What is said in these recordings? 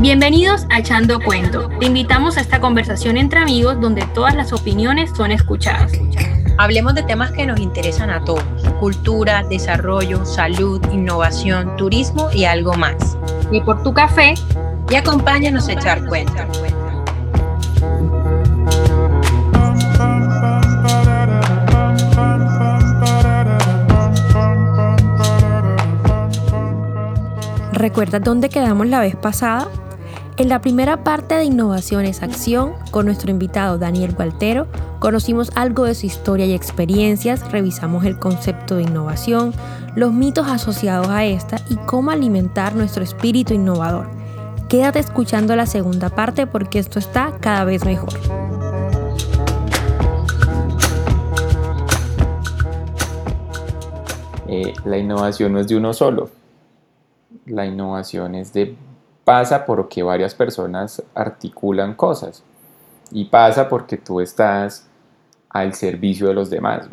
Bienvenidos a Echando Cuento. Te invitamos a esta conversación entre amigos donde todas las opiniones son escuchadas. Hablemos de temas que nos interesan a todos. Cultura, desarrollo, salud, innovación, turismo y algo más. Y por tu café y acompáñanos a echar cuento. ¿Recuerdas dónde quedamos la vez pasada? En la primera parte de Innovaciones Acción, con nuestro invitado Daniel Gualtero, conocimos algo de su historia y experiencias, revisamos el concepto de innovación, los mitos asociados a esta y cómo alimentar nuestro espíritu innovador. Quédate escuchando la segunda parte porque esto está cada vez mejor. Eh, la innovación no es de uno solo. La innovación es de pasa porque varias personas articulan cosas y pasa porque tú estás al servicio de los demás.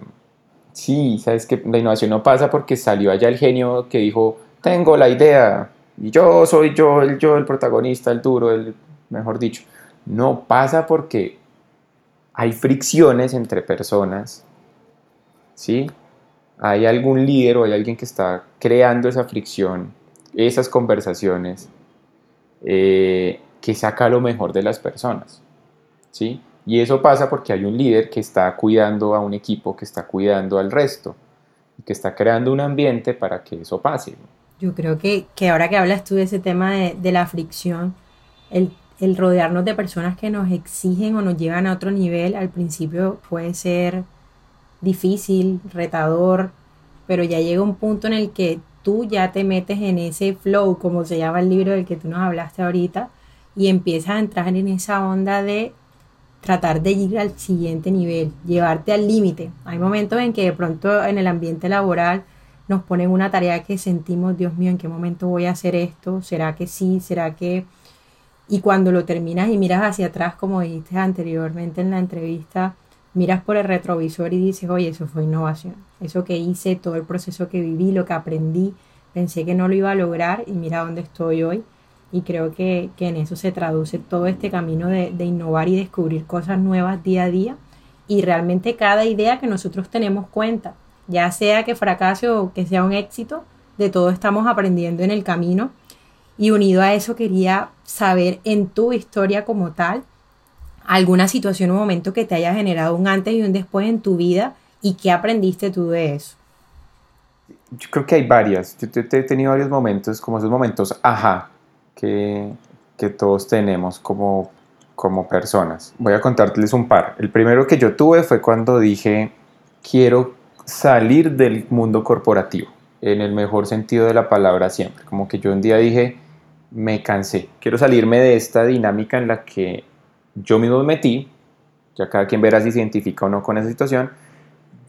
Sí, sabes que la innovación no pasa porque salió allá el genio que dijo, tengo la idea y yo soy yo, el yo, el protagonista, el duro, el mejor dicho. No pasa porque hay fricciones entre personas, ¿sí? Hay algún líder o hay alguien que está creando esa fricción, esas conversaciones, eh, que saca lo mejor de las personas. ¿sí? Y eso pasa porque hay un líder que está cuidando a un equipo, que está cuidando al resto, que está creando un ambiente para que eso pase. Yo creo que, que ahora que hablas tú de ese tema de, de la fricción, el, el, rodearnos de personas que nos exigen o nos llevan a otro nivel, al principio puede ser difícil, retador, pero ya llega un punto en el que tú ya te metes en ese flow, como se llama el libro del que tú nos hablaste ahorita, y empiezas a entrar en esa onda de tratar de ir al siguiente nivel, llevarte al límite. Hay momentos en que de pronto en el ambiente laboral nos ponen una tarea que sentimos, Dios mío, ¿en qué momento voy a hacer esto? ¿Será que sí? ¿Será que...? Y cuando lo terminas y miras hacia atrás, como dijiste anteriormente en la entrevista, miras por el retrovisor y dices, oye, eso fue innovación. Eso que hice, todo el proceso que viví, lo que aprendí, pensé que no lo iba a lograr y mira dónde estoy hoy. Y creo que, que en eso se traduce todo este camino de, de innovar y descubrir cosas nuevas día a día. Y realmente cada idea que nosotros tenemos cuenta, ya sea que fracase o que sea un éxito, de todo estamos aprendiendo en el camino. Y unido a eso quería saber en tu historia como tal, alguna situación o momento que te haya generado un antes y un después en tu vida y qué aprendiste tú de eso. Yo creo que hay varias. Yo he tenido varios momentos, como esos momentos, ajá, que, que todos tenemos como, como personas. Voy a contarles un par. El primero que yo tuve fue cuando dije, quiero salir del mundo corporativo, en el mejor sentido de la palabra siempre. Como que yo un día dije, me cansé, quiero salirme de esta dinámica en la que yo mismo me metí, ya cada quien verá si se identifica o no con esa situación,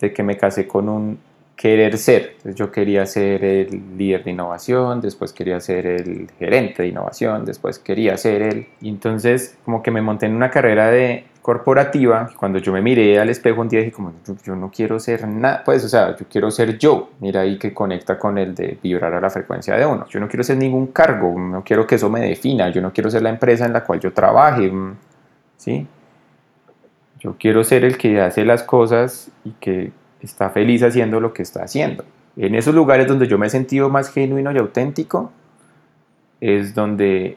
de que me casé con un querer ser. Entonces yo quería ser el líder de innovación, después quería ser el gerente de innovación, después quería ser el... Y entonces como que me monté en una carrera de corporativa, cuando yo me miré al espejo un día dije como yo, yo no quiero ser nada, pues o sea, yo quiero ser yo, mira ahí que conecta con el de vibrar a la frecuencia de uno, yo no quiero ser ningún cargo, no quiero que eso me defina, yo no quiero ser la empresa en la cual yo trabaje, ¿sí? Yo quiero ser el que hace las cosas y que está feliz haciendo lo que está haciendo. En esos lugares donde yo me he sentido más genuino y auténtico, es donde,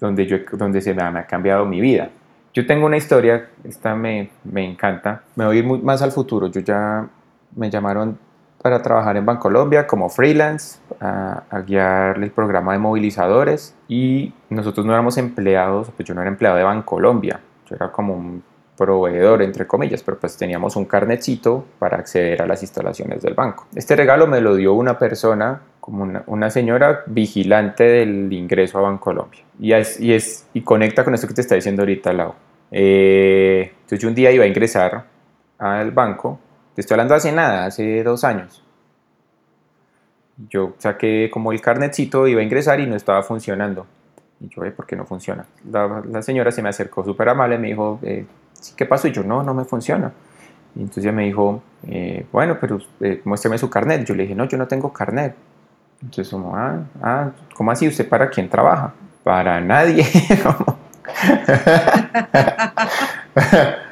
donde, yo, donde se me ha, cambiado mi vida. Yo tengo una historia, esta me, me encanta, me voy a ir más al futuro. Yo ya me llamaron para trabajar en Bancolombia como freelance, a, a, guiar el programa de movilizadores y nosotros no éramos empleados, pues yo no era empleado de Bancolombia, yo era como un proveedor, entre comillas, pero pues teníamos un carnetcito para acceder a las instalaciones del banco. Este regalo me lo dio una persona, como una, una señora vigilante del ingreso a Bancolombia. Y, es, y, es, y conecta con esto que te está diciendo ahorita, Lau. Eh, entonces yo un día iba a ingresar al banco te estoy hablando hace nada, hace dos años. Yo saqué como el carnetcito, iba a ingresar y no estaba funcionando. Y yo, ¿por qué no funciona? La, señora se me acercó súper amable, me dijo, eh, ¿qué pasó? Y yo, no, no me funciona. Y entonces me dijo, eh, bueno, pero eh, muéstrame su carnet. Yo le dije, no, yo no tengo carnet. Entonces, como, ah, ah, ¿cómo así? ¿Usted para quién trabaja? Para nadie.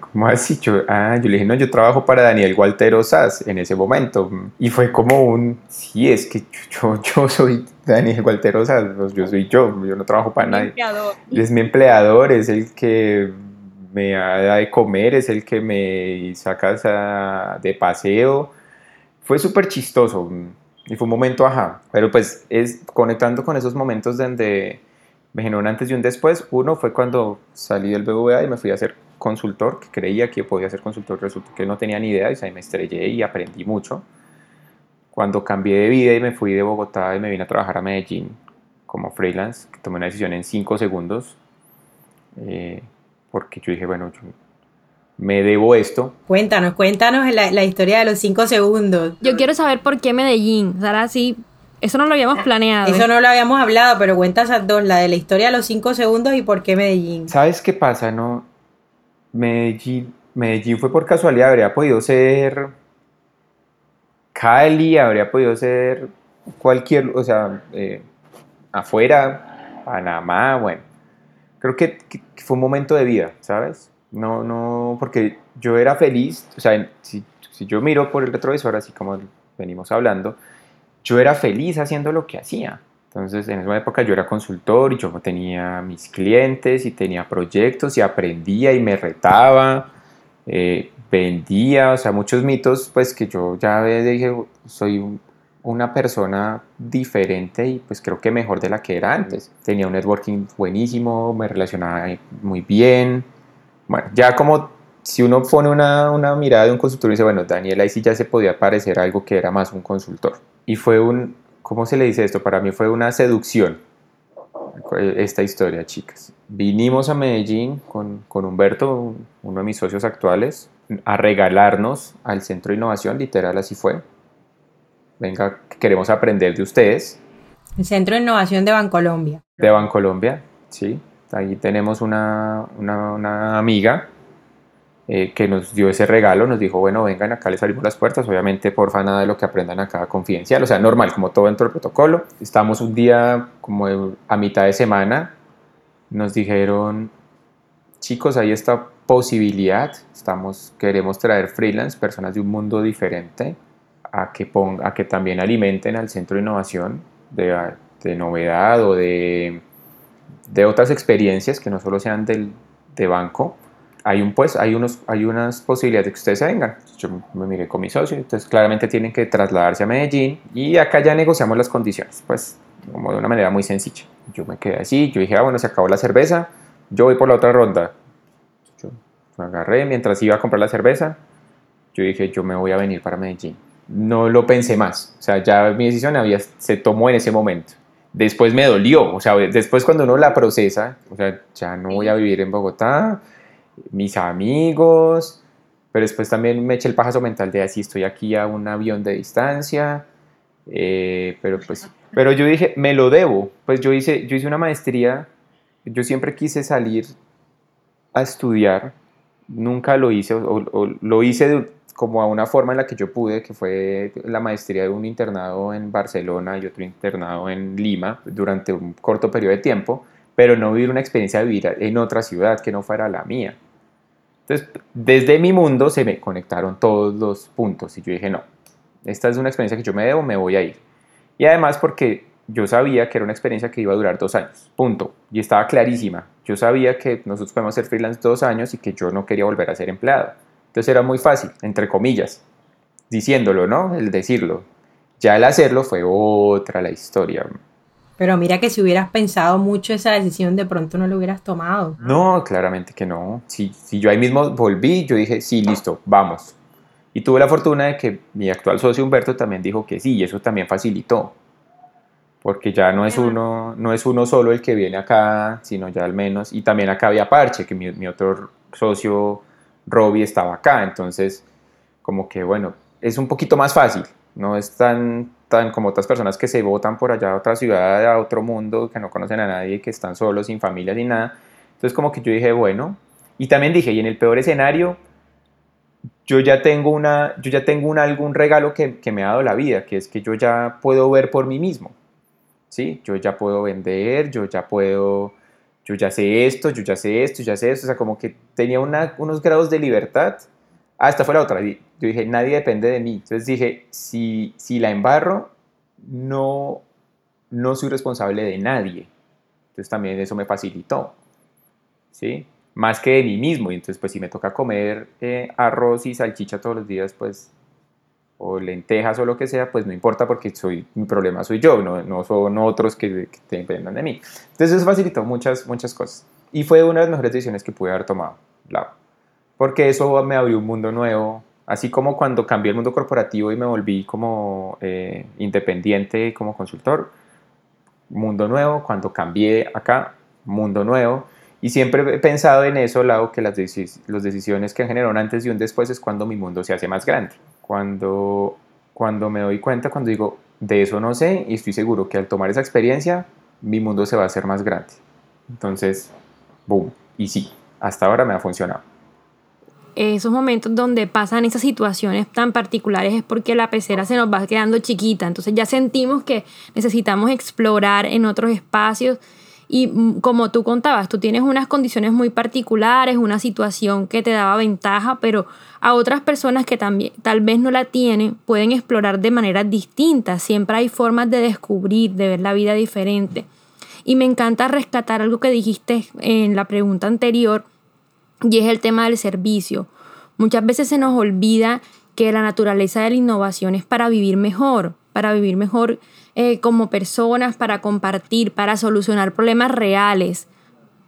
¿Cómo así? Yo, ah, yo le dije, no, yo trabajo para Daniel Walter Sass en ese momento. Y fue como un, sí, es que yo, yo soy Daniel Walter Sass, pues, yo soy yo, yo no trabajo para nadie. Es mi empleador, es el que me da de comer, es el que me saca de paseo. Fue súper chistoso y fue un momento ajá, pero pues es conectando con esos momentos donde me generó un antes y un después. Uno fue cuando salí del BVA y me fui a hacer consultor, que creía que podía ser consultor, resultó que no tenía ni idea y ahí me estrellé y aprendí mucho. Cuando cambié de vida y me fui de Bogotá y me vine a trabajar a Medellín como freelance, tomé una decisión en cinco segundos, eh, porque yo dije, bueno, yo me debo esto. Cuéntanos, cuéntanos la, la, historia de los cinco segundos. Yo quiero saber por qué Medellín. Sara, sí, eso no lo habíamos planeado. Eso no lo habíamos hablado, pero cuenta esas dos, la de la historia de los cinco segundos y por qué Medellín. ¿Sabes qué pasa? No, Medellín, Medellín fue por casualidad, habría podido ser Cali, habría podido ser cualquier, o sea, eh, afuera, Panamá, bueno. Creo que, fue un momento de vida, ¿sabes? No, no, porque yo era feliz, o sea, si, si yo miro por el retrovisor, así como venimos hablando, yo era feliz haciendo lo que hacía. Entonces, en esa época yo era consultor y yo tenía mis clientes y tenía proyectos y aprendía y me retaba, eh, vendía, o sea, muchos mitos, pues que yo ya dije, soy una persona diferente y pues creo que mejor de la que era antes. Tenía un networking buenísimo, me relacionaba muy bien. Bueno, ya como si uno pone una, una mirada de un consultor y dice, bueno, Daniel ahí sí ya se podía parecer algo que era más un consultor. Y fue un, ¿cómo se le dice esto? Para mí fue una seducción esta historia, chicas. Vinimos a Medellín con, con Humberto, uno de mis socios actuales, a regalarnos al Centro de Innovación, literal así fue. Venga, queremos aprender de ustedes. El Centro de Innovación de Bancolombia. De Bancolombia, sí. Ahí tenemos una, una, una amiga eh, que nos dio ese regalo, nos dijo, bueno, vengan acá, les abrimos las puertas, obviamente porfa nada de lo que aprendan acá confidencial, o sea, normal, como todo dentro del protocolo. Estamos un día como a mitad de semana, nos dijeron, chicos, hay esta posibilidad, estamos, queremos traer freelance, personas de un mundo diferente, a que, ponga, a que también alimenten al centro de innovación de, de novedad o de, de otras experiencias que no solo sean del, de banco hay, un, pues, hay, unos, hay unas posibilidades de que ustedes se vengan. Yo me miré con mi socio, entonces claramente tienen que trasladarse a Medellín y acá ya negociamos las condiciones, pues como de una manera muy sencilla. Yo me quedé así, yo dije, ah, bueno, se acabó la cerveza, yo voy por la otra ronda. Yo me agarré mientras iba a comprar la cerveza, yo dije, yo me voy a venir para Medellín. No lo pensé más, o sea, ya mi decisión había, se tomó en ese momento. Después me dolió, o sea, después cuando uno la procesa, o sea, ya no voy a vivir en Bogotá, mis amigos, pero después también me eché el pajazo mental de así estoy aquí a un avión de distancia, eh, pero pues, pero yo dije, me lo debo, pues yo hice, yo hice una maestría, yo siempre quise salir a estudiar, nunca lo hice, o, lo hice como a una forma en la que yo pude, que fue la maestría de un internado en Barcelona y otro internado en Lima durante un corto periodo de tiempo, pero no vivir una experiencia de vivir en otra ciudad que no fuera la mía. Entonces, desde mi mundo se me conectaron todos los puntos y yo dije, no, esta es una experiencia que yo me debo, me voy a ir. Y además porque yo sabía que era una experiencia que iba a durar dos años, punto. Y estaba clarísima. Yo sabía que nosotros podemos ser freelance dos años y que yo no quería volver a ser empleado. Entonces era muy fácil, entre comillas, diciéndolo, ¿no? El decirlo. Ya el hacerlo fue otra la historia. Pero mira que si hubieras pensado mucho esa decisión, de pronto no lo hubieras tomado. No, claramente que no. Si, si yo ahí mismo volví, yo dije, sí, listo, vamos. Y tuve la fortuna de que mi actual socio Humberto también dijo que sí, y eso también facilitó. Porque ya no es uno, no es uno solo el que viene acá, sino ya al menos. Y también acá había Parche, que mi, mi otro socio Robbie estaba acá. Entonces, como que bueno, es un poquito más fácil. No es tan tan como otras personas que se votan por allá a otra ciudad, a otro mundo, que no conocen a nadie, que están solos, sin familia, sin nada. Entonces como que yo dije, bueno, y también dije, y en el peor escenario, yo ya tengo, una, yo ya tengo algún regalo que, que, me ha dado la vida, que es que yo ya puedo ver por mí mismo. ¿sí? Yo ya puedo vender, yo ya puedo, yo ya sé esto, yo ya sé esto, ya sé esto. O sea, como que tenía una, unos grados de libertad. Ah, esta fue la otra. Yo dije, nadie depende de mí. Entonces dije, si, si la embarro, no, no soy responsable de nadie. Entonces también eso me facilitó. ¿Sí? más que de mí mismo. Y entonces, pues si me toca comer eh, arroz y salchicha todos los días, pues, o lentejas o lo que sea, pues no importa porque soy, mi problema soy yo, no, no son otros que, que dependan de mí. Entonces eso facilitó muchas, muchas cosas. Y fue una de las mejores decisiones que pude haber tomado, Porque eso me abrió un mundo nuevo, así como cuando cambié el mundo corporativo y me volví como eh, independiente como consultor, mundo nuevo, cuando cambié acá, mundo nuevo y siempre he pensado en eso, lado que las, decisiones que generan antes y un después es cuando mi mundo se hace más grande. Cuando, cuando me doy cuenta, cuando digo, de eso no sé y estoy seguro que al tomar esa experiencia, mi mundo se va a hacer más grande. Entonces, boom. Y sí, hasta ahora me ha funcionado. Esos momentos donde pasan esas situaciones tan particulares es porque la pecera se nos va quedando chiquita. Entonces ya sentimos que necesitamos explorar en otros espacios y mm, como tú contabas, tú tienes unas condiciones muy particulares, una situación que te daba ventaja, pero a otras personas que también tal vez no la tienen pueden explorar de manera distinta. Siempre hay formas de descubrir, de ver la vida diferente. Y me encanta rescatar algo que dijiste en la pregunta anterior y es el tema del servicio. Muchas veces se nos olvida que la naturaleza de la innovación es para vivir mejor, para vivir mejor eh, como personas, para compartir, para solucionar problemas reales,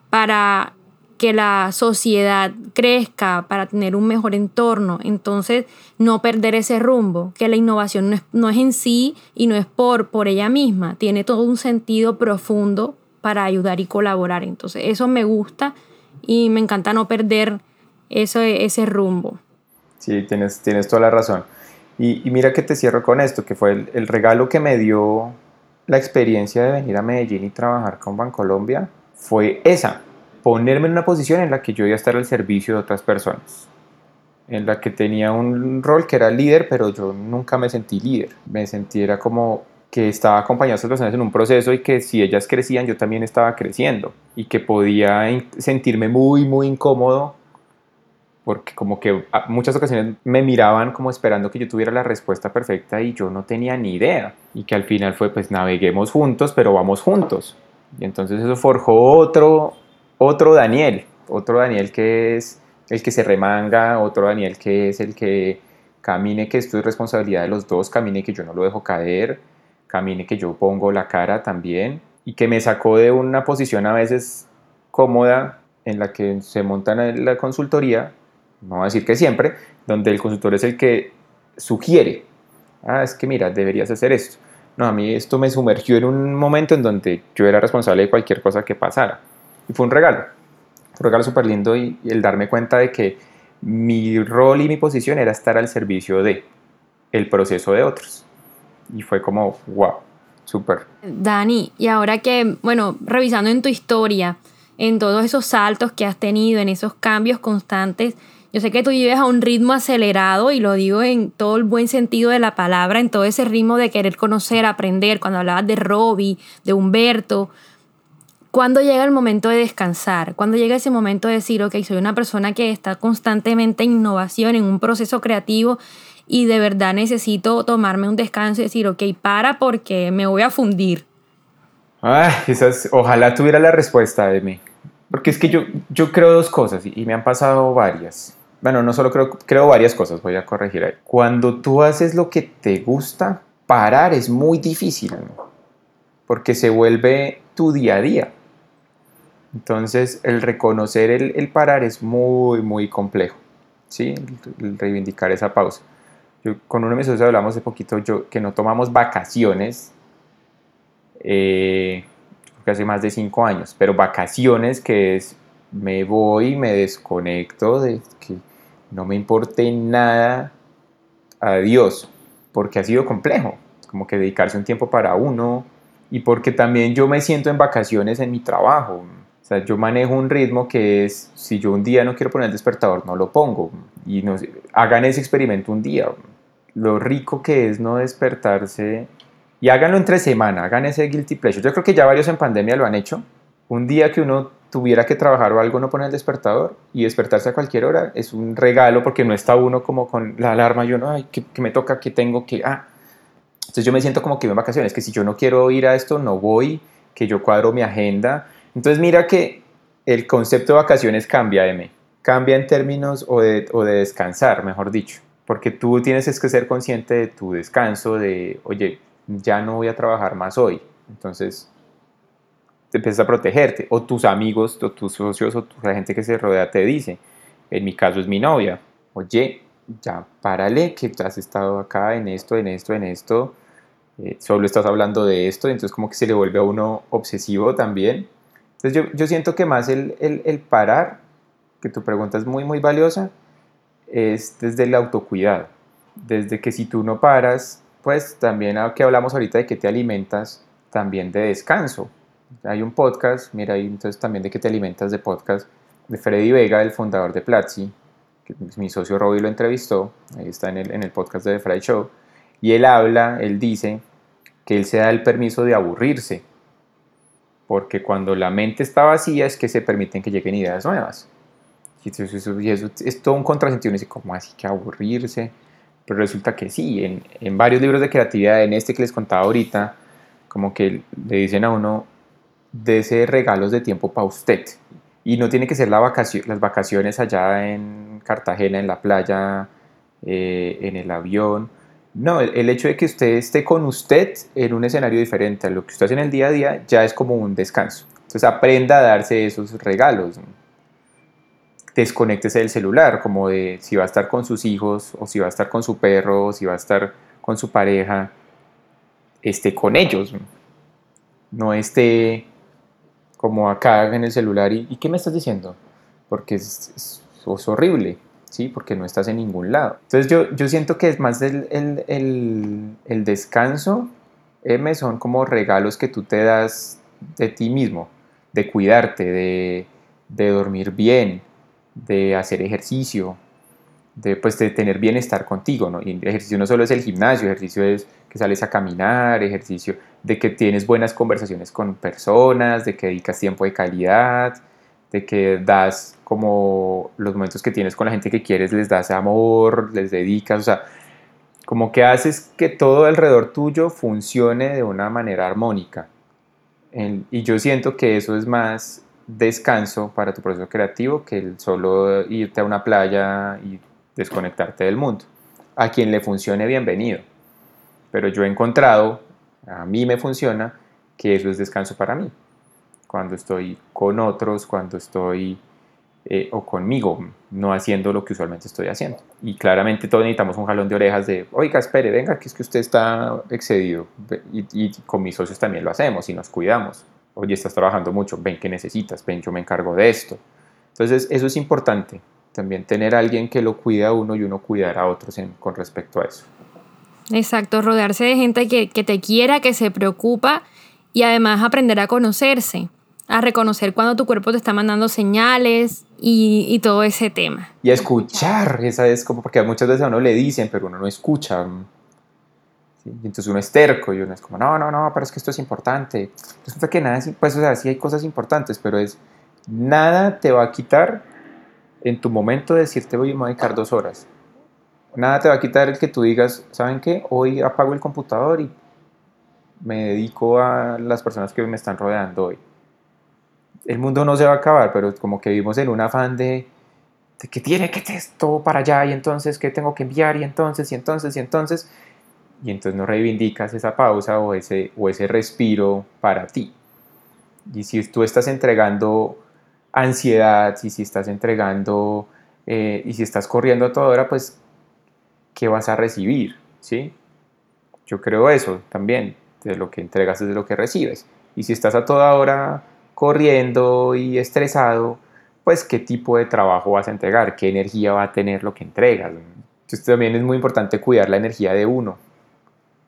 para que la sociedad crezca, para tener un mejor entorno. Entonces, no perder ese rumbo, que la innovación no es, no es en sí y no es por, por ella misma, tiene todo un sentido profundo para ayudar y colaborar. Entonces, eso me gusta y me encanta no perder ese, ese rumbo. Sí, tienes, tienes toda la razón. Y, mira que te cierro con esto, que fue el, regalo que me dio la experiencia de venir a Medellín y trabajar con Bancolombia, fue esa, ponerme en una posición en la que yo iba a estar al servicio de otras personas, en la que tenía un rol que era líder, pero yo nunca me sentí líder, me sentí era como que estaba acompañando a otras personas en un proceso y que si ellas crecían yo también estaba creciendo y que podía sentirme muy muy incómodo porque como que muchas ocasiones me miraban como esperando que yo tuviera la respuesta perfecta y yo no tenía ni idea. Y que al final fue pues naveguemos juntos, pero vamos juntos. Y entonces eso forjó otro, otro Daniel, otro Daniel que es el que se remanga, otro Daniel que es el que camine que esto es responsabilidad de los dos, camine que yo no lo dejo caer, camine que yo pongo la cara también y que me sacó de una posición a veces cómoda en la que se montan en la consultoría no voy a decir que siempre, donde el consultor es el que sugiere, ah, es que mira, deberías hacer esto. No, a mí esto me sumergió en un momento en donde yo era responsable de cualquier cosa que pasara. Y fue un regalo, un regalo súper lindo y, el darme cuenta de que mi rol y mi posición era estar al servicio de el proceso de otros. Y fue como, wow, súper. Dani, y ahora que, bueno, revisando en tu historia, en todos esos saltos que has tenido, en esos cambios constantes, yo sé que tú vives a un ritmo acelerado y lo digo en todo el buen sentido de la palabra, en todo ese ritmo de querer conocer, aprender, cuando hablabas de Robbie, de Humberto. ¿Cuándo llega el momento de descansar? ¿Cuándo llega ese momento de decir, ok, soy una persona que está constantemente en innovación, en un proceso creativo y de verdad necesito tomarme un descanso y decir, ok, para porque me voy a fundir? Ay, ojalá tuviera la respuesta de mí. Porque es que yo, yo creo dos cosas y me han pasado varias bueno, no solo creo, creo varias cosas, voy a corregir ahí. Cuando tú haces lo que te gusta, parar es muy difícil, porque se vuelve tu día a día. Entonces, el reconocer el, parar es muy, muy complejo, ¿sí? El, reivindicar esa pausa. Yo, con uno de mis socios hablamos de poquito yo, que no tomamos vacaciones, eh, hace más de cinco años, pero vacaciones que es me voy, me desconecto de que no me importe nada a Dios, porque ha sido complejo, como que dedicarse un tiempo para uno y porque también yo me siento en vacaciones en mi trabajo. O sea, yo manejo un ritmo que es, si yo un día no quiero poner el despertador, no lo pongo. Y hagan ese experimento un día. Lo rico que es no despertarse. Y háganlo entre semana, hagan ese guilty pleasure. Yo creo que ya varios en pandemia lo han hecho. Un día que uno tuviera que trabajar o algo, no poner el despertador y despertarse a cualquier hora es un regalo porque no está uno como con la alarma, yo no, ay, que, me toca, que tengo que, ah. Entonces yo me siento como que en vacaciones, que si yo no quiero ir a esto, no voy, que yo cuadro mi agenda. Entonces mira que el concepto de vacaciones cambia, M. Cambia en términos o de, o de descansar, mejor dicho. Porque tú tienes que ser consciente de tu descanso, de, oye, ya no voy a trabajar más hoy. Entonces te empiezas a protegerte, o tus amigos, o tus socios, o la gente que se rodea te dice, en mi caso es mi novia, oye, ya párale, que has estado acá en esto, en esto, en esto, eh, solo estás hablando de esto, entonces como que se le vuelve a uno obsesivo también. Entonces yo, yo siento que más el, el, el, parar, que tu pregunta es muy, muy valiosa, es desde el autocuidado, desde que si tú no paras, pues también que hablamos ahorita de que te alimentas, también de descanso, hay un podcast, mira, ahí entonces también de que te alimentas de podcast, de Freddy Vega, el fundador de Platzi, que mi socio Robbie lo entrevistó, ahí está en el, en el podcast de The Fry Show, y él habla, él dice que él se da el permiso de aburrirse, porque cuando la mente está vacía es que se permiten que lleguen ideas nuevas. Y eso, es todo un contrasentido, dice, ¿cómo así que aburrirse? Pero resulta que sí, en, en varios libros de creatividad, en este que les contaba ahorita, como que le dicen a uno, ese regalos de tiempo para usted. Y no tiene que ser la vacación, las vacaciones allá en Cartagena, en la playa, eh, en el avión. No, el, hecho de que usted esté con usted en un escenario diferente a lo que usted hace en el día a día ya es como un descanso. Entonces aprenda a darse esos regalos. Desconéctese del celular, como de si va a estar con sus hijos, o si va a estar con su perro, o si va a estar con su pareja, esté con ellos. No esté como acá en el celular y, ¿qué me estás diciendo? Porque es, horrible, ¿sí? Porque no estás en ningún lado. Entonces yo, yo siento que es más el, el, el, descanso, M, son como regalos que tú te das de ti mismo, de cuidarte, de, de dormir bien, de hacer ejercicio, de, pues, de tener bienestar contigo, ¿no? Y ejercicio no solo es el gimnasio, ejercicio es que sales a caminar, ejercicio de que tienes buenas conversaciones con personas, de que dedicas tiempo de calidad, de que das como los momentos que tienes con la gente que quieres, les das amor, les dedicas, o sea, como que haces que todo alrededor tuyo funcione de una manera armónica. y yo siento que eso es más descanso para tu proceso creativo que el solo irte a una playa y desconectarte del mundo. A quien le funcione, bienvenido. Pero yo he encontrado a mí me funciona que eso es descanso para mí. Cuando estoy con otros, cuando estoy eh, o conmigo, no haciendo lo que usualmente estoy haciendo. Y claramente todos necesitamos un jalón de orejas de, oiga, espere, venga, que es que usted está excedido. Y, y con mis socios también lo hacemos y nos cuidamos. Oye, estás trabajando mucho, ven que necesitas, ven, yo me encargo de esto. Entonces, eso es importante, también tener a alguien que lo cuida a uno y uno cuidar a otros con respecto a eso. Exacto, rodearse de gente que, te quiera, que se preocupa y además aprender a conocerse, a reconocer cuando tu cuerpo te está mandando señales y, todo ese tema. Y a escuchar, esa es como porque muchas veces a uno le dicen, pero uno no escucha. Y entonces uno es terco y uno es como, no, no, no, pero es que esto es importante. Resulta que nada, pues o sea, sí hay cosas importantes, pero es nada te va a quitar en tu momento de decirte voy a dedicar dos horas nada te va a quitar el que tú digas, ¿saben qué? Hoy apago el computador y me dedico a las personas que me están rodeando hoy. El mundo no se va a acabar, pero como que vivimos en un afán de, que tiene que todo para allá y entonces qué tengo que enviar y entonces y entonces y entonces y entonces no reivindicas esa pausa o ese, o ese respiro para ti. Y si tú estás entregando ansiedad, y si estás entregando eh, y si estás corriendo a toda hora, pues que vas a recibir, ¿sí? Yo creo eso también, de lo que entregas es de lo que recibes. Y si estás a toda hora corriendo y estresado, pues qué tipo de trabajo vas a entregar, qué energía va a tener lo que entregas. Entonces también es muy importante cuidar la energía de uno,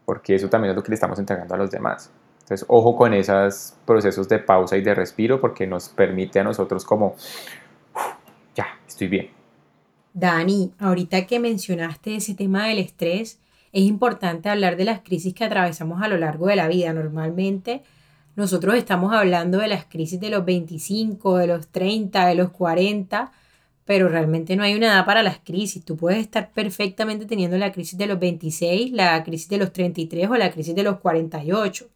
porque eso también es lo que le estamos entregando a los demás. Entonces, ojo con esos procesos de pausa y de respiro porque nos permite a nosotros como, ya, estoy bien. Dani, ahorita que mencionaste ese tema del estrés, es importante hablar de las crisis que atravesamos a lo largo de la vida. Normalmente nosotros estamos hablando de las crisis de los 25, de los 30, de los 40, pero realmente no hay una edad para las crisis. Tú puedes estar perfectamente teniendo la crisis de los 26, la crisis de los 33 o la crisis de los 48.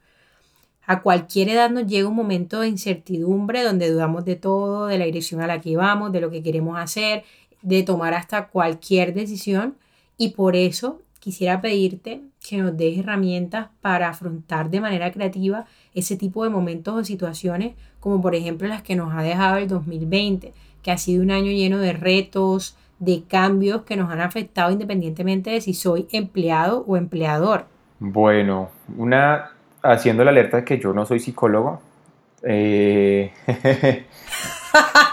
A cualquier edad nos llega un momento de incertidumbre donde dudamos de todo, de la dirección a la que vamos, de lo que queremos hacer, de tomar hasta cualquier decisión y por eso quisiera pedirte que nos des herramientas para afrontar de manera creativa ese tipo de momentos o situaciones, como por ejemplo las que nos ha dejado el 2020, que ha sido un año lleno de retos, de cambios que nos han afectado independientemente de si soy empleado o empleador. Bueno, una haciendo la alerta de que yo no soy psicólogo. Eh...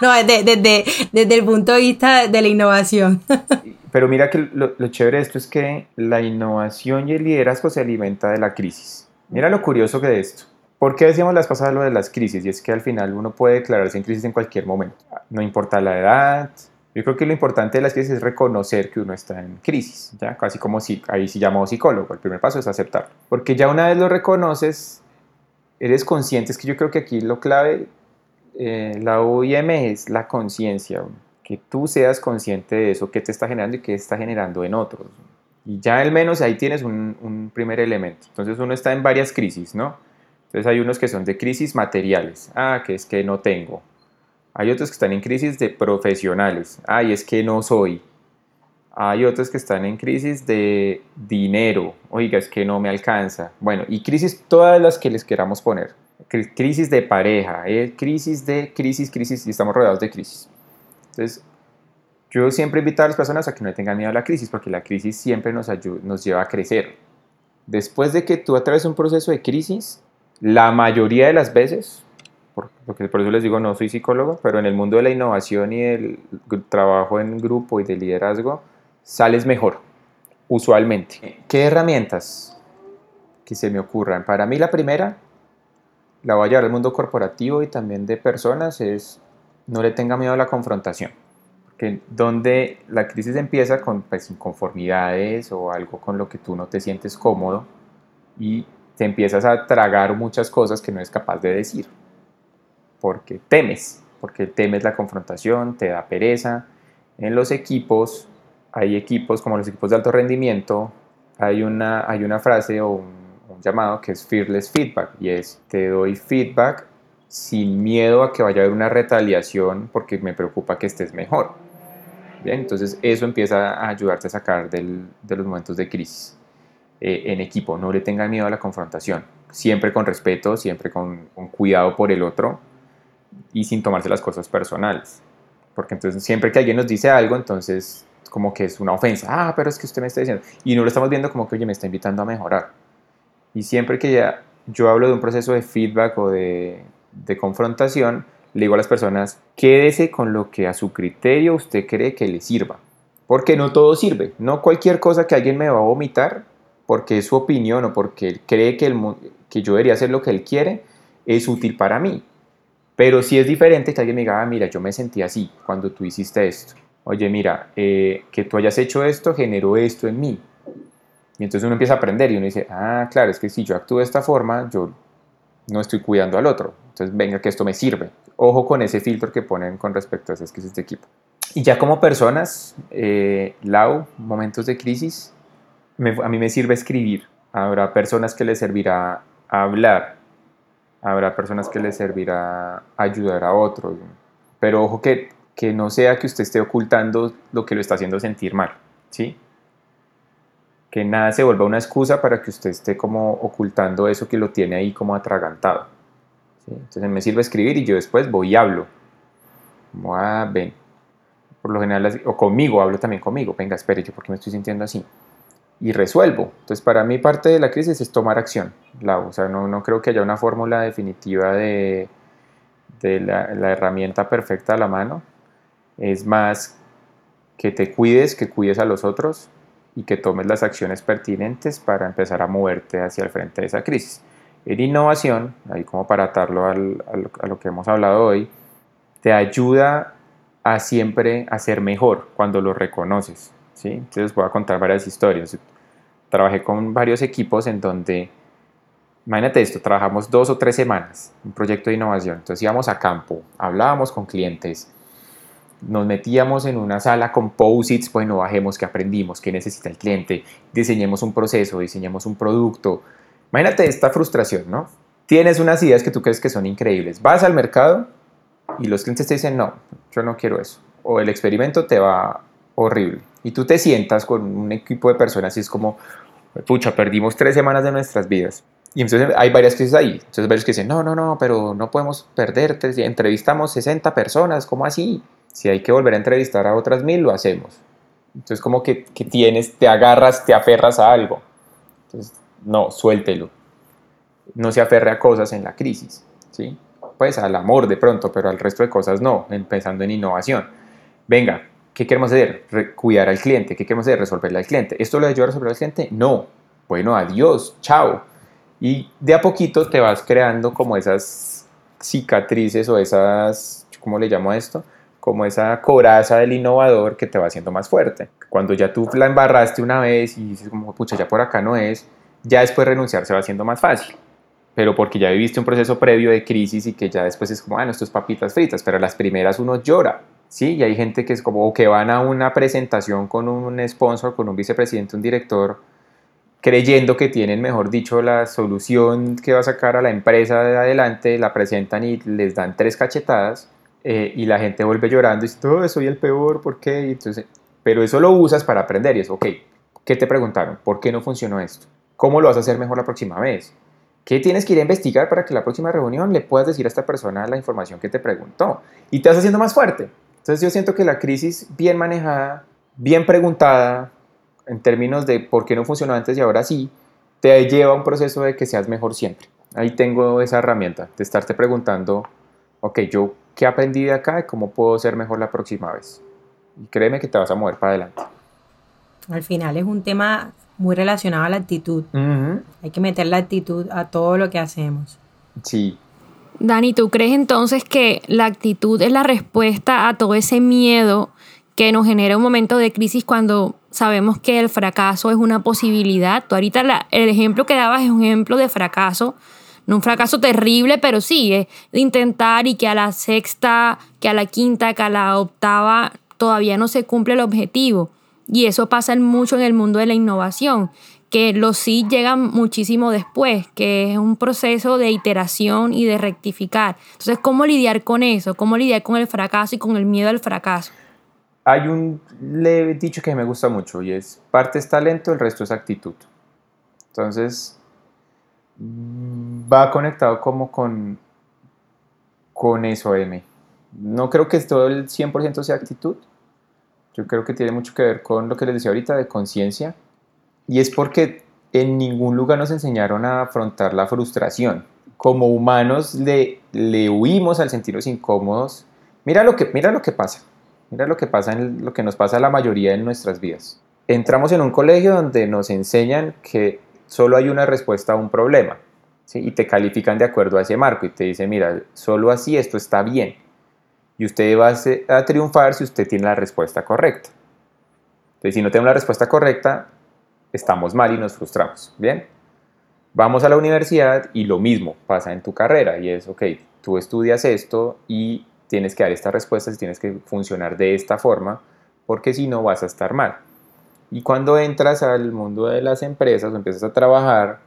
no, desde, desde, el punto de vista de la innovación. Pero mira que lo, lo, chévere de esto es que la innovación y el liderazgo se alimenta de la crisis. Mira lo curioso que de esto. ¿Por qué decíamos las pasadas lo de las crisis? Y es que al final uno puede declararse en crisis en cualquier momento. No importa la edad. Yo creo que lo importante de las crisis es reconocer que uno está en crisis, ¿ya? Casi como si, ahí sí llamo psicólogo. El primer paso es aceptarlo. Porque ya una vez lo reconoces, eres consciente. Es que yo creo que aquí lo clave eh, la OIM es la conciencia, que tú seas consciente de eso, que te está generando y que está generando en otros. Y ya al menos ahí tienes un, primer elemento. Entonces uno está en varias crisis, ¿no? Entonces hay unos que son de crisis materiales, ah, que es que no tengo. Hay otros que están en crisis de profesionales, ay, es que no soy. Hay otros que están en crisis de dinero, oiga, es que no me alcanza. Bueno, y crisis todas las que les queramos poner crisis de pareja, eh, crisis de crisis, crisis, y estamos rodeados de crisis. Entonces, yo siempre invito a las personas a que no tengan miedo a la crisis, porque la crisis siempre nos, ayuda, nos lleva a crecer. Después de que tú atraves un proceso de crisis, la mayoría de las veces, porque por eso les digo, no soy psicólogo, pero en el mundo de la innovación y del trabajo en grupo y de liderazgo, sales mejor, usualmente. ¿Qué herramientas que se me ocurran? Para mí la primera la voy a llevar al mundo corporativo y también de personas es no le tenga miedo a la confrontación. Porque donde la crisis empieza con pues, inconformidades o algo con lo que tú no te sientes cómodo y te empiezas a tragar muchas cosas que no eres capaz de decir. Porque temes, porque temes la confrontación, te da pereza. En los equipos, hay equipos como los equipos de alto rendimiento, hay una, hay una frase o un llamado que es Fearless Feedback y es te doy feedback sin miedo a que vaya a haber una retaliación porque me preocupa que estés mejor. Bien, entonces eso empieza a ayudarte a sacar del, de los momentos de crisis eh, en equipo. No le tengan miedo a la confrontación. Siempre con respeto, siempre con, con cuidado por el otro y sin tomarse las cosas personales. Porque entonces siempre que alguien nos dice algo, entonces como que es una ofensa. Ah, pero es que usted me está diciendo. Y no lo estamos viendo como que, oye, me está invitando a mejorar. Y siempre que ya yo hablo de un proceso de feedback o de, de confrontación, le digo a las personas, quédese con lo que a su criterio usted cree que le sirva. Porque no todo sirve. No cualquier cosa que alguien me va a vomitar, porque es su opinión o porque él cree que, el, que yo debería hacer lo que él quiere, es útil para mí. Pero si es diferente que alguien me diga, ah, mira, yo me sentí así cuando tú hiciste esto. Oye, mira, eh, que tú hayas hecho esto generó esto en mí. Y entonces uno empieza a aprender y uno dice, ah, claro, es que si yo actúo de esta forma, yo no estoy cuidando al otro. Entonces, venga, que esto me sirve. Ojo con ese filtro que ponen con respecto a esas crisis de equipo. Y ya como personas, eh, Lau, momentos de crisis, a mí me sirve escribir. Habrá personas que les servirá hablar. Habrá personas que les servirá ayudar a otros. Pero ojo que, que no sea que usted esté ocultando lo que lo está haciendo sentir mal. ¿sí? que nada se vuelva una excusa para que usted esté como ocultando eso que lo tiene ahí como atragantado. Entonces me sirve escribir y yo después voy y hablo. Como, ah, ven. Por lo general, o conmigo, hablo también conmigo. Venga, espere, yo porque me estoy sintiendo así. Y resuelvo. Entonces, para mí parte de la crisis es tomar acción. La, o sea, no, no creo que haya una fórmula definitiva de, de la, la herramienta perfecta a la mano. Es más que te cuides, que cuides a los otros, y que tomes las acciones pertinentes para empezar a moverte hacia el frente de esa crisis. En innovación, ahí como para atarlo al, a lo que hemos hablado hoy, te ayuda a siempre a ser mejor cuando lo reconoces. ¿sí? Entonces voy a contar varias historias. Trabajé con varios equipos en donde, imagínate esto, trabajamos dos o tres semanas, un proyecto de innovación. Entonces íbamos a campo, hablábamos con clientes, nos metíamos en una sala con post-its, bueno, bajemos qué aprendimos, qué necesita el cliente, diseñemos un proceso, diseñemos un producto. Imagínate esta frustración, ¿no? Tienes unas ideas que tú crees que son increíbles. Vas al mercado y los clientes te dicen, no, yo no quiero eso. O el experimento te va horrible. Y tú te sientas con un equipo de personas y es como, pucha, perdimos tres semanas de nuestras vidas. Y entonces hay varias crisis ahí. Entonces varios que dicen, no, no, no, pero no podemos perderte. Entrevistamos 60 personas, ¿cómo así? Si hay que volver a entrevistar a otras mil, lo hacemos. Entonces como que, que tienes, te agarras, te aferras a algo. Entonces, no, suéltelo. No se aferre a cosas en la crisis, ¿sí? Pues al amor de pronto, pero al resto de cosas no, empezando en innovación. Venga, ¿qué queremos hacer? cuidar al cliente. ¿Qué queremos hacer? Resolverle al cliente. ¿Esto lo ayuda a resolver al cliente? No. Bueno, adiós, chao. Y de a poquito te vas creando como esas cicatrices o esas, ¿cómo le llamo esto? Como esa coraza del innovador que te va haciendo más fuerte. Cuando ya tú la embarraste una vez y dices como, pucha, ya por acá no es, ya después renunciar se va haciendo más fácil. Pero porque ya viviste un proceso previo de crisis y que ya después es como, bueno, esto es papitas fritas, pero las primeras uno llora, ¿sí? Y hay gente que es como, o que van a una presentación con un sponsor, con un vicepresidente, un director, creyendo que tienen, mejor dicho, la solución que va a sacar a la empresa de adelante, la presentan y les dan tres cachetadas eh, y la gente vuelve llorando y dice, oh, soy el peor, ¿por qué? entonces, pero eso lo usas para aprender y es, ok, ¿qué te preguntaron? ¿Por qué no funcionó esto? ¿Cómo lo vas a hacer mejor la próxima vez? ¿Qué tienes que ir a investigar para que la próxima reunión le puedas decir a esta persona la información que te preguntó? Y te vas haciendo más fuerte. Entonces yo siento que la crisis bien manejada, bien preguntada, en términos de por qué no funcionó antes y ahora sí, te lleva a un proceso de que seas mejor siempre. Ahí tengo esa herramienta de estarte preguntando, ok, yo qué aprendí de acá y cómo puedo ser mejor la próxima vez. Y créeme que te vas a mover para adelante. Al final es un tema muy relacionado a la actitud. Hay que meter la actitud a todo lo que hacemos. Sí. Dani, ¿tú crees entonces que la actitud es la respuesta a todo ese miedo que nos genera un momento de crisis cuando sabemos que el fracaso es una posibilidad? Tú ahorita el ejemplo que dabas es un ejemplo de fracaso, no un fracaso terrible, pero sí, es de intentar y que a la sexta, que a la quinta, que a la octava todavía no se cumple el objetivo. Y eso pasa mucho en el mundo de la innovación, que los sí llegan muchísimo después, que es un proceso de iteración y de rectificar. Entonces, ¿cómo lidiar con eso? ¿Cómo lidiar con el fracaso y con el miedo al fracaso? Hay un leve dicho que me gusta mucho y es, parte es talento, el resto es actitud. Entonces, va conectado como con, con eso, M. No creo que todo el 100% sea actitud, yo creo que tiene mucho que ver con lo que les decía ahorita de conciencia. Y es porque en ningún lugar nos enseñaron a afrontar la frustración. Como humanos le, le huimos al sentirnos incómodos. Mira lo, que, mira lo que pasa. Mira lo que pasa en lo que nos pasa a la mayoría de nuestras vidas. Entramos en un colegio donde nos enseñan que solo hay una respuesta a un problema. ¿sí? Y te califican de acuerdo a ese marco y te dicen, mira, solo así esto está bien y usted va a triunfar si usted tiene la respuesta correcta. Entonces, si no tenemos la respuesta correcta, estamos mal y nos frustramos. Bien, vamos a la universidad y lo mismo pasa en tu carrera y es, ok, tú estudias esto y tienes que dar estas respuestas, tienes que funcionar de esta forma, porque si no vas a estar mal. Y cuando entras al mundo de las empresas o empiezas a trabajar,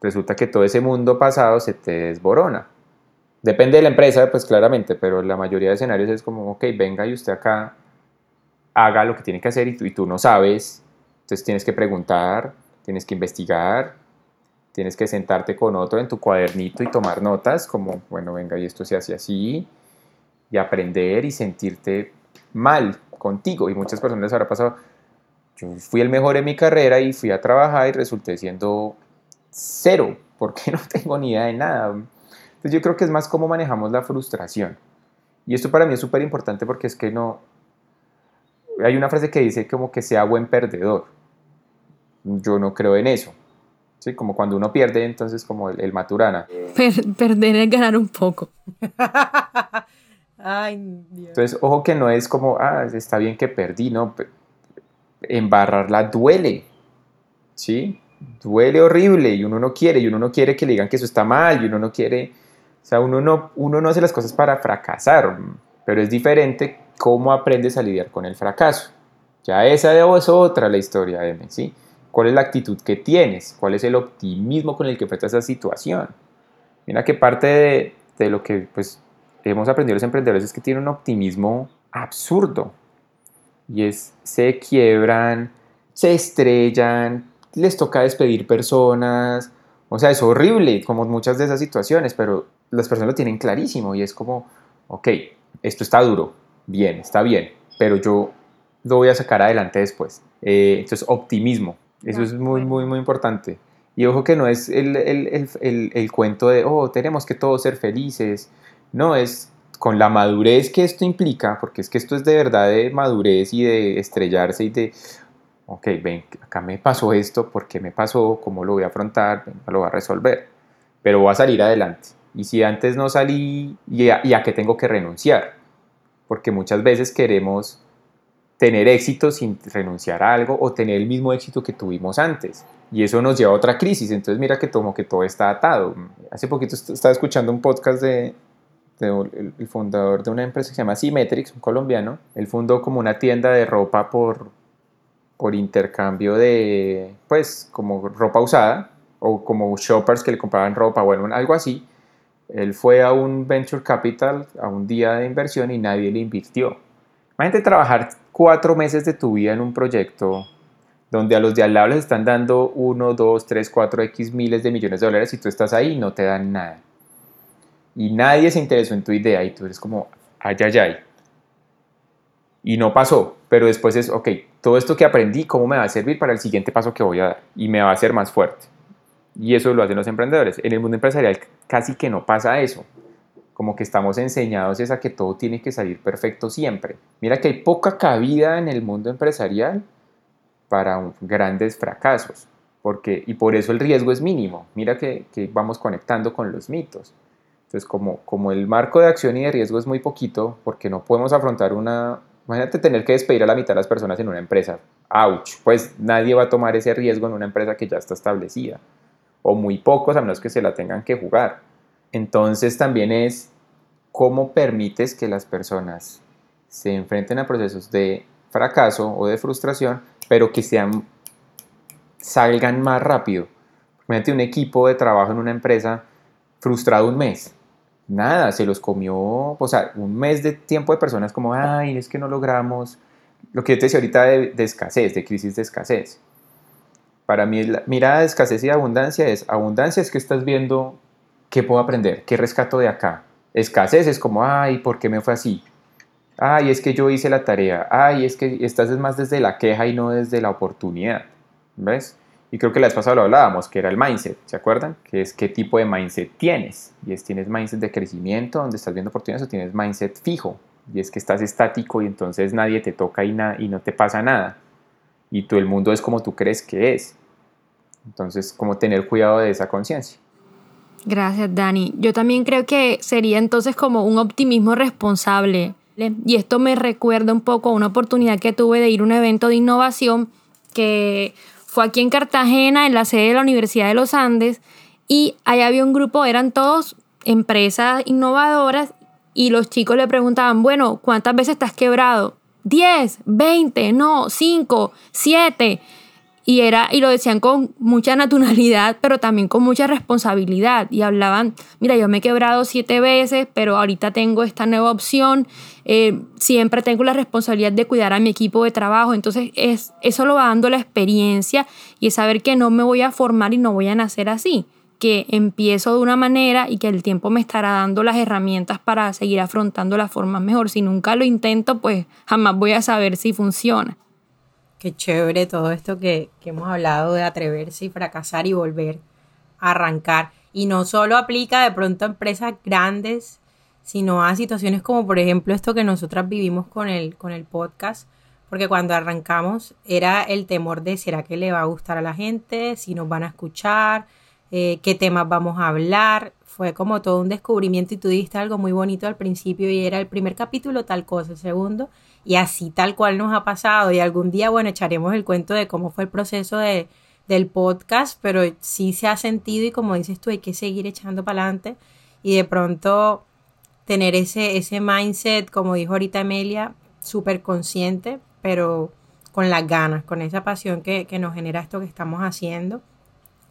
resulta que todo ese mundo pasado se te desborona. Depende de la empresa, pues claramente, pero la mayoría de escenarios es como, ok, venga y usted acá haga lo que tiene que hacer y tú, y tú no sabes, entonces tienes que preguntar, tienes que investigar, tienes que sentarte con otro en tu cuadernito y tomar notas, como, bueno, venga, y esto se hace así, y aprender y sentirte mal contigo. Y muchas personas les habrá pasado, yo fui el mejor en mi carrera y fui a trabajar y resulté siendo cero, porque no tengo ni idea de nada yo creo que es más cómo manejamos la frustración. Y esto para mí es súper importante porque es que no... Hay una frase que dice como que sea buen perdedor. Yo no creo en eso. ¿sí? Como cuando uno pierde, entonces como el, Maturana. perder es ganar un poco. Ay, Dios. Entonces, ojo que no es como, ah, está bien que perdí, ¿no? Embarrarla duele, ¿sí? Duele horrible y uno no quiere, y uno no quiere que le digan que eso está mal, y uno no quiere, o sea, uno no, uno no hace las cosas para fracasar, pero es diferente cómo aprendes a lidiar con el fracaso. Ya esa es otra la historia, M, ¿sí? ¿Cuál es la actitud que tienes? ¿Cuál es el optimismo con el que enfrentas esa situación? Mira que parte de, de lo que pues, hemos aprendido los emprendedores es que tienen un optimismo absurdo. Y es, se quiebran, se estrellan, les toca despedir personas. O sea, es horrible como muchas de esas situaciones, pero las personas lo tienen clarísimo y es como, ok, esto está duro, bien, está bien, pero yo lo voy a sacar adelante después. Eh, entonces, optimismo, eso es muy, muy, muy importante. Y ojo que no es el, el, el, el, cuento de, oh, tenemos que todos ser felices. No, es con la madurez que esto implica, porque es que esto es de verdad de madurez y de estrellarse y de, ok, ven, acá me pasó esto, ¿por qué me pasó? ¿Cómo lo voy a afrontar? lo voy a resolver. Pero voy a salir adelante. Y si antes no salí, ¿y a, y a qué tengo que renunciar? Porque muchas veces queremos tener éxito sin renunciar a algo o tener el mismo éxito que tuvimos antes. Y eso nos lleva a otra crisis. Entonces mira que como que todo está atado. Hace poquito estaba escuchando un podcast de, el fundador de una empresa que se llama Symmetrics, un colombiano. Él fundó como una tienda de ropa por, por intercambio de, pues, como ropa usada o como shoppers que le compraban ropa, bueno, algo así. Él fue a un venture capital, a un día de inversión y nadie le invirtió. Imagínate trabajar cuatro meses de tu vida en un proyecto donde a los de al lado les están dando 1, 2, 3, 4, X miles de millones de dólares y tú estás ahí y no te dan nada. Y nadie se interesó en tu idea y tú eres como, ay, ay, ay. Y no pasó, pero después es, ok, todo esto que aprendí, ¿cómo me va a servir para el siguiente paso que voy a dar? Y me va a hacer más fuerte. Y eso lo hacen los emprendedores. En el mundo empresarial casi que no pasa eso como que estamos enseñados es a que todo tiene que salir perfecto siempre. Mira que hay poca cabida en el mundo empresarial para grandes fracasos, porque, y por eso el riesgo es mínimo. Mira que, que, vamos conectando con los mitos. Entonces, como, como el marco de acción y de riesgo es muy poquito, porque no podemos afrontar una... Imagínate tener que despedir a la mitad de las personas en una empresa. ¡Auch! Pues nadie va a tomar ese riesgo en una empresa que ya está establecida. O muy pocos, a menos que se la tengan que jugar. Entonces también es cómo permites que las personas se enfrenten a procesos de fracaso o de frustración, pero que sean, salgan más rápido. Imagínate un equipo de trabajo en una empresa frustrado un mes. Nada, se los comió, o sea, un mes de tiempo de personas como, ay, es que no logramos, lo que yo te decía ahorita de, de escasez, de crisis de escasez. Para mí, la mirada de escasez y de abundancia es, abundancia es que estás viendo ¿qué puedo aprender? ¿Qué rescato de acá? Escasez es como, ay, ¿por qué me fue así? Ay, es que yo hice la tarea. Ay, es que estás más desde la queja y no desde la oportunidad. ¿Ves? Y creo que la vez pasada lo hablábamos, que era el mindset, ¿se acuerdan? Que es qué tipo de mindset tienes. Y es, tienes mindset de crecimiento, donde estás viendo oportunidades, o tienes mindset fijo. Y es que estás estático y entonces nadie te toca y, y no te pasa nada. Y tú, el mundo es como tú crees que es. Entonces, como tener cuidado de esa conciencia. Gracias, Dani. Yo también creo que sería entonces como un optimismo responsable. Y esto me recuerda un poco a una oportunidad que tuve de ir a un evento de innovación que fue aquí en Cartagena, en la sede de la Universidad de los Andes, y allá había un grupo, eran todos empresas innovadoras, y los chicos le preguntaban, bueno, ¿cuántas veces estás quebrado? 10, 20, no, 5, 7 y era y lo decían con mucha naturalidad pero también con mucha responsabilidad y hablaban mira yo me he quebrado siete veces pero ahorita tengo esta nueva opción eh, siempre tengo la responsabilidad de cuidar a mi equipo de trabajo entonces es eso lo va dando la experiencia y es saber que no me voy a formar y no voy a nacer así que empiezo de una manera y que el tiempo me estará dando las herramientas para seguir afrontando las formas mejor. Si nunca lo intento pues jamás voy a saber si funciona Qué chévere todo esto que, hemos hablado de atreverse y fracasar y volver a arrancar. Y no solo aplica de pronto a empresas grandes, sino a situaciones como por ejemplo esto que nosotras vivimos con el, con el podcast, porque cuando arrancamos era el temor de será que le va a gustar a la gente, si nos van a escuchar, eh, qué temas vamos a hablar. Fue como todo un descubrimiento y tú dijiste algo muy bonito al principio y era el primer capítulo tal cosa, el segundo, y así tal cual nos ha pasado. Y algún día, bueno, echaremos el cuento de cómo fue el proceso de, del podcast, pero sí se ha sentido y como dices tú, hay que seguir echando para adelante y de pronto tener ese, ese mindset, como dijo ahorita Amelia, súper consciente, pero con las ganas, con esa pasión que, que nos genera esto que estamos haciendo.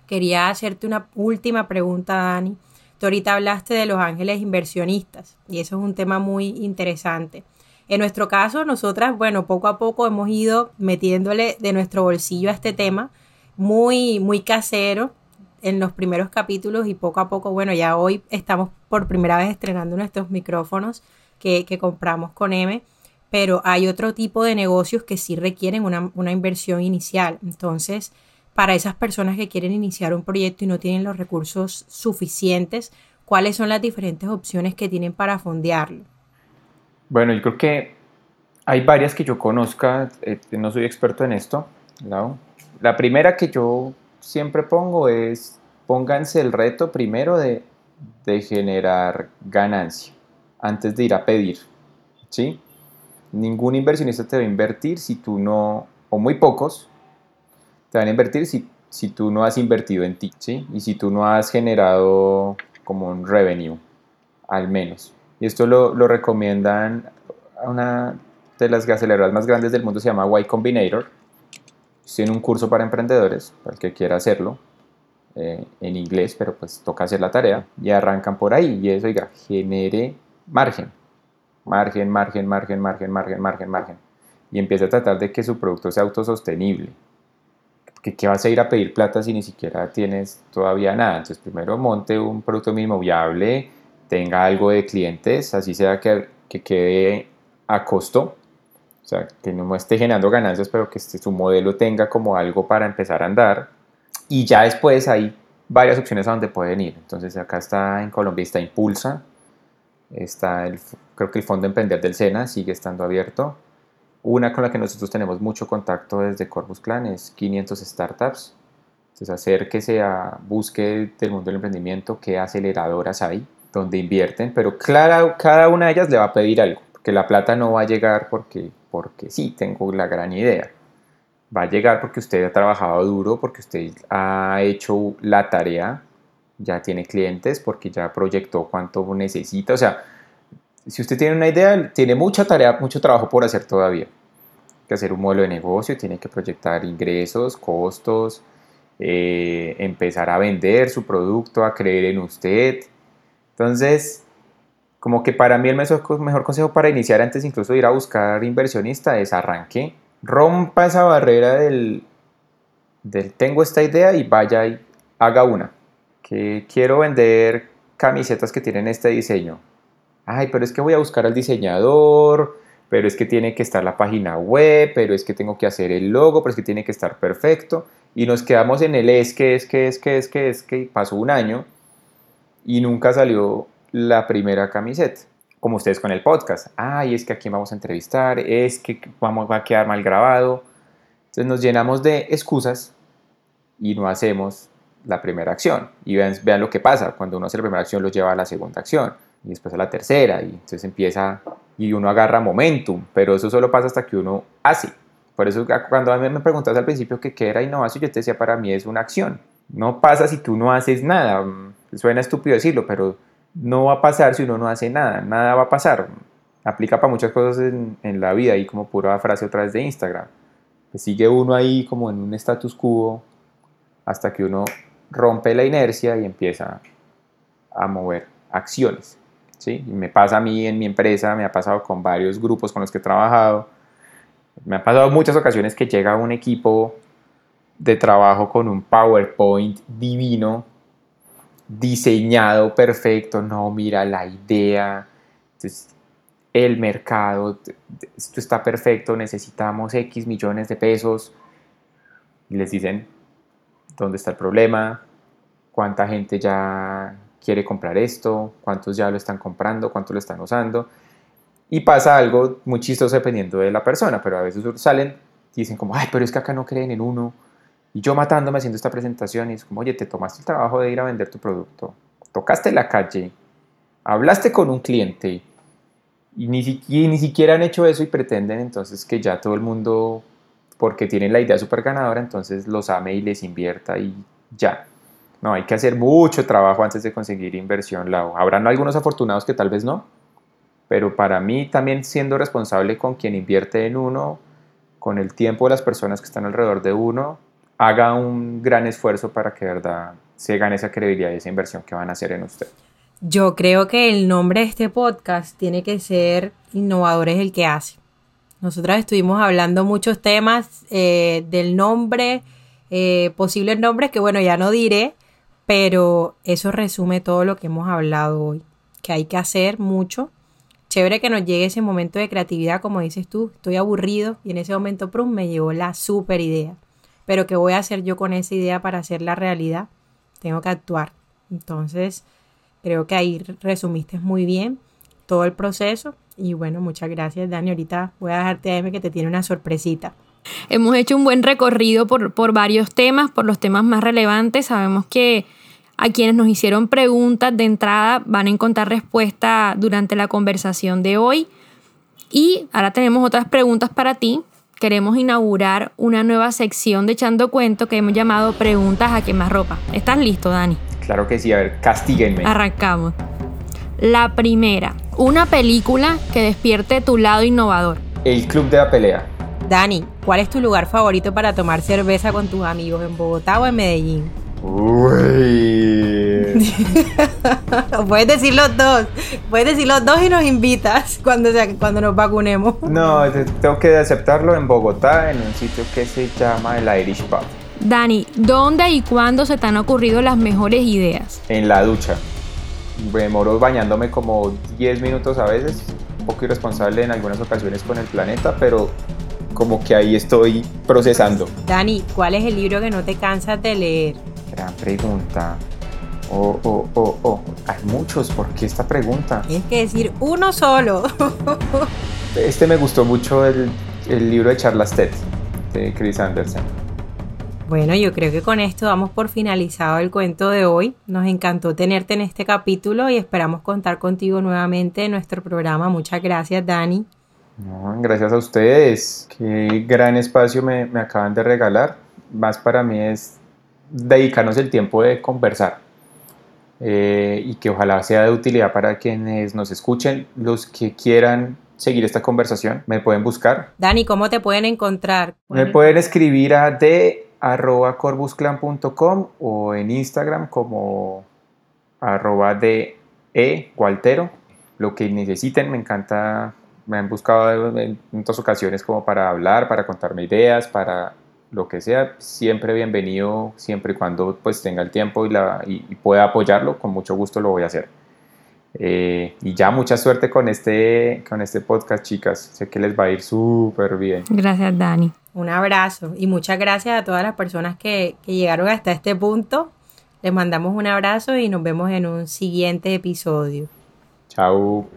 Quería hacerte una última pregunta, Dani. Tú ahorita hablaste de los ángeles inversionistas y eso es un tema muy interesante. En nuestro caso, nosotras, bueno, poco a poco hemos ido metiéndole de nuestro bolsillo a este tema, muy, muy casero en los primeros capítulos y poco a poco, bueno, ya hoy estamos por primera vez estrenando nuestros micrófonos que, compramos con M, pero hay otro tipo de negocios que sí requieren una, una inversión inicial. Entonces, para esas personas que quieren iniciar un proyecto y no tienen los recursos suficientes, cuáles son las diferentes opciones que tienen para fondearlo. Bueno, yo creo que hay varias que yo conozca, eh, no soy experto en esto. La primera que yo siempre pongo es pónganse el reto primero de, de generar ganancia antes de ir a pedir. ¿sí? Ningún inversionista te va a invertir si tú no, o muy pocos, te van a invertir si, si tú no has invertido en ti, ¿sí? Y si tú no has generado como un revenue, al menos. Y esto lo, lo recomiendan a una de las aceleradoras más grandes del mundo, se llama Y Combinator. Tiene un curso para emprendedores, para el que quiera hacerlo, eh, en inglés, pero pues toca hacer la tarea. Y arrancan por ahí. Y eso, oiga, genere margen. Margen, margen, margen, margen, margen, margen. Y empieza a tratar de que su producto sea autosostenible que, vas a ir a pedir plata si ni siquiera tienes todavía nada. Entonces, primero monte un producto mínimo viable, tenga algo de clientes, así sea que, que quede a costo, o sea, que no esté generando ganancias, pero que este, su modelo tenga como algo para empezar a andar. Y ya después hay varias opciones a donde pueden ir. Entonces, acá está en Colombia, está Impulsa, está el, creo que el Fondo Emprender del SENA sigue estando abierto. Una con la que nosotros tenemos mucho contacto desde Corpus Clan es 500 Startups. Entonces acérquese a, busque del mundo del emprendimiento qué aceleradoras hay, donde invierten, pero cada, cada una de ellas le va a pedir algo, porque la plata no va a llegar porque, porque sí, tengo la gran idea. Va a llegar porque usted ha trabajado duro, porque usted ha hecho la tarea, ya tiene clientes, porque ya proyectó cuánto necesita. O sea, si usted tiene una idea, tiene mucha tarea, mucho trabajo por hacer todavía. que hacer un modelo de negocio, tiene que proyectar ingresos, costos, eh, empezar a vender su producto, a creer en usted. Entonces, como que para mí el mejor, consejo para iniciar antes incluso de ir a buscar inversionista es arranque, rompa esa barrera del, del tengo esta idea y vaya y haga una. Que quiero vender camisetas que tienen este diseño ay, pero es que voy a buscar al diseñador, pero es que tiene que estar la página web, pero es que tengo que hacer el logo, pero es que tiene que estar perfecto. Y nos quedamos en el es que, es que, es que, es que, es que, pasó un año y nunca salió la primera camiseta. Como ustedes con el podcast. Ay, es que aquí vamos a entrevistar, es que vamos, va a quedar mal grabado. Entonces nos llenamos de excusas y no hacemos la primera acción. Y vean, vean lo que pasa. Cuando uno hace la primera acción, lo lleva a la segunda acción y después a la tercera y entonces empieza y uno agarra momentum, pero eso solo pasa hasta que uno hace. Por eso cuando a mí me preguntas al principio que qué era innovación, yo te decía, para mí es una acción. No pasa si tú no haces nada. Suena estúpido decirlo, pero no va a pasar si uno no hace nada. Nada va a pasar. Aplica para muchas cosas en, la vida y como pura frase otra vez de Instagram. Que sigue uno ahí como en un status quo hasta que uno rompe la inercia y empieza a mover acciones. ¿sí? me pasa a mí en mi empresa, me ha pasado con varios grupos con los que he trabajado. Me ha pasado muchas ocasiones que llega un equipo de trabajo con un PowerPoint divino, diseñado perfecto, no, mira la idea, el mercado, esto está perfecto, necesitamos X millones de pesos. Y les dicen, ¿dónde está el problema? ¿Cuánta gente ya quiere comprar esto, cuántos ya lo están comprando, cuántos lo están usando. Y pasa algo muy chistoso dependiendo de la persona, pero a veces salen y dicen como, ay, pero es que acá no creen en uno. Y yo matándome haciendo esta presentación y es como, oye, te tomaste el trabajo de ir a vender tu producto, tocaste la calle, hablaste con un cliente y ni, siquiera han hecho eso y pretenden entonces que ya todo el mundo, porque tienen la idea súper ganadora, entonces los ame y les invierta y ya. No, hay que hacer mucho trabajo antes de conseguir inversión. Habrán algunos afortunados que tal vez no, pero para mí también siendo responsable con quien invierte en uno, con el tiempo de las personas que están alrededor de uno, haga un gran esfuerzo para que verdad se gane esa credibilidad y esa inversión que van a hacer en usted. Yo creo que el nombre de este podcast tiene que ser Innovador es el que hace. Nosotras estuvimos hablando muchos temas eh, del nombre, eh, posibles nombres que bueno, ya no diré, pero eso resume todo lo que hemos hablado hoy, que hay que hacer mucho. Chévere que nos llegue ese momento de creatividad, como dices tú, estoy aburrido y en ese momento prum, me llegó la super idea. Pero ¿qué voy a hacer yo con esa idea para hacerla realidad? Tengo que actuar. Entonces, creo que ahí resumiste muy bien todo el proceso. Y bueno, muchas gracias, Dani. Ahorita voy a dejarte a M que te tiene una sorpresita. Hemos hecho un buen recorrido por, por varios temas, por los temas más relevantes. Sabemos que a quienes nos hicieron preguntas de entrada van a encontrar respuesta durante la conversación de hoy. Y ahora tenemos otras preguntas para ti. Queremos inaugurar una nueva sección de Echando Cuento que hemos llamado Preguntas a ropa. ¿Estás listo, Dani? Claro que sí, a ver, castíguenme. Arrancamos. La primera, una película que despierte tu lado innovador. El Club de la Pelea. Dani, ¿cuál es tu lugar favorito para tomar cerveza con tus amigos en Bogotá o en Medellín? Uy. Puedes decir los dos. Puedes decir los dos y nos invitas cuando, cuando nos vacunemos. No, tengo que aceptarlo en Bogotá, en un sitio que se llama el Irish Pub. Dani, ¿dónde y cuándo se te han ocurrido las mejores ideas? En la ducha. Me demoro bañándome como 10 minutos a veces. Un poco irresponsable en algunas ocasiones con el planeta, pero como que ahí estoy procesando. Dani, ¿cuál es el libro que no te cansas de leer? Gran pregunta. Oh, oh, oh, oh. Hay muchos. ¿Por qué esta pregunta? Tienes que decir uno solo. este me gustó mucho el, el libro de Charlas Ted, de Chris Anderson. Bueno, yo creo que con esto damos por finalizado el cuento de hoy. Nos encantó tenerte en este capítulo y esperamos contar contigo nuevamente en nuestro programa. Muchas gracias, Dani. gracias a ustedes. Qué gran espacio me, me acaban de regalar. Más para mí es dedicarnos el tiempo de conversar eh, y que ojalá sea de utilidad para quienes nos escuchen, los que quieran seguir esta conversación, me pueden buscar. Dani, ¿cómo te pueden encontrar? Me pueden escribir a de arroba corbusclan.com o en Instagram como arroba de e gualtero, lo que necesiten, me encanta, me han buscado en muchas ocasiones como para hablar, para contarme ideas, para lo que sea, siempre bienvenido, siempre y cuando pues tenga el tiempo y, la, y, pueda apoyarlo, con mucho gusto lo voy a hacer. Eh, y ya mucha suerte con este, con este podcast, chicas. Sé que les va a ir súper bien. Gracias, Dani. Un abrazo y muchas gracias a todas las personas que, que llegaron hasta este punto. Les mandamos un abrazo y nos vemos en un siguiente episodio. Chao.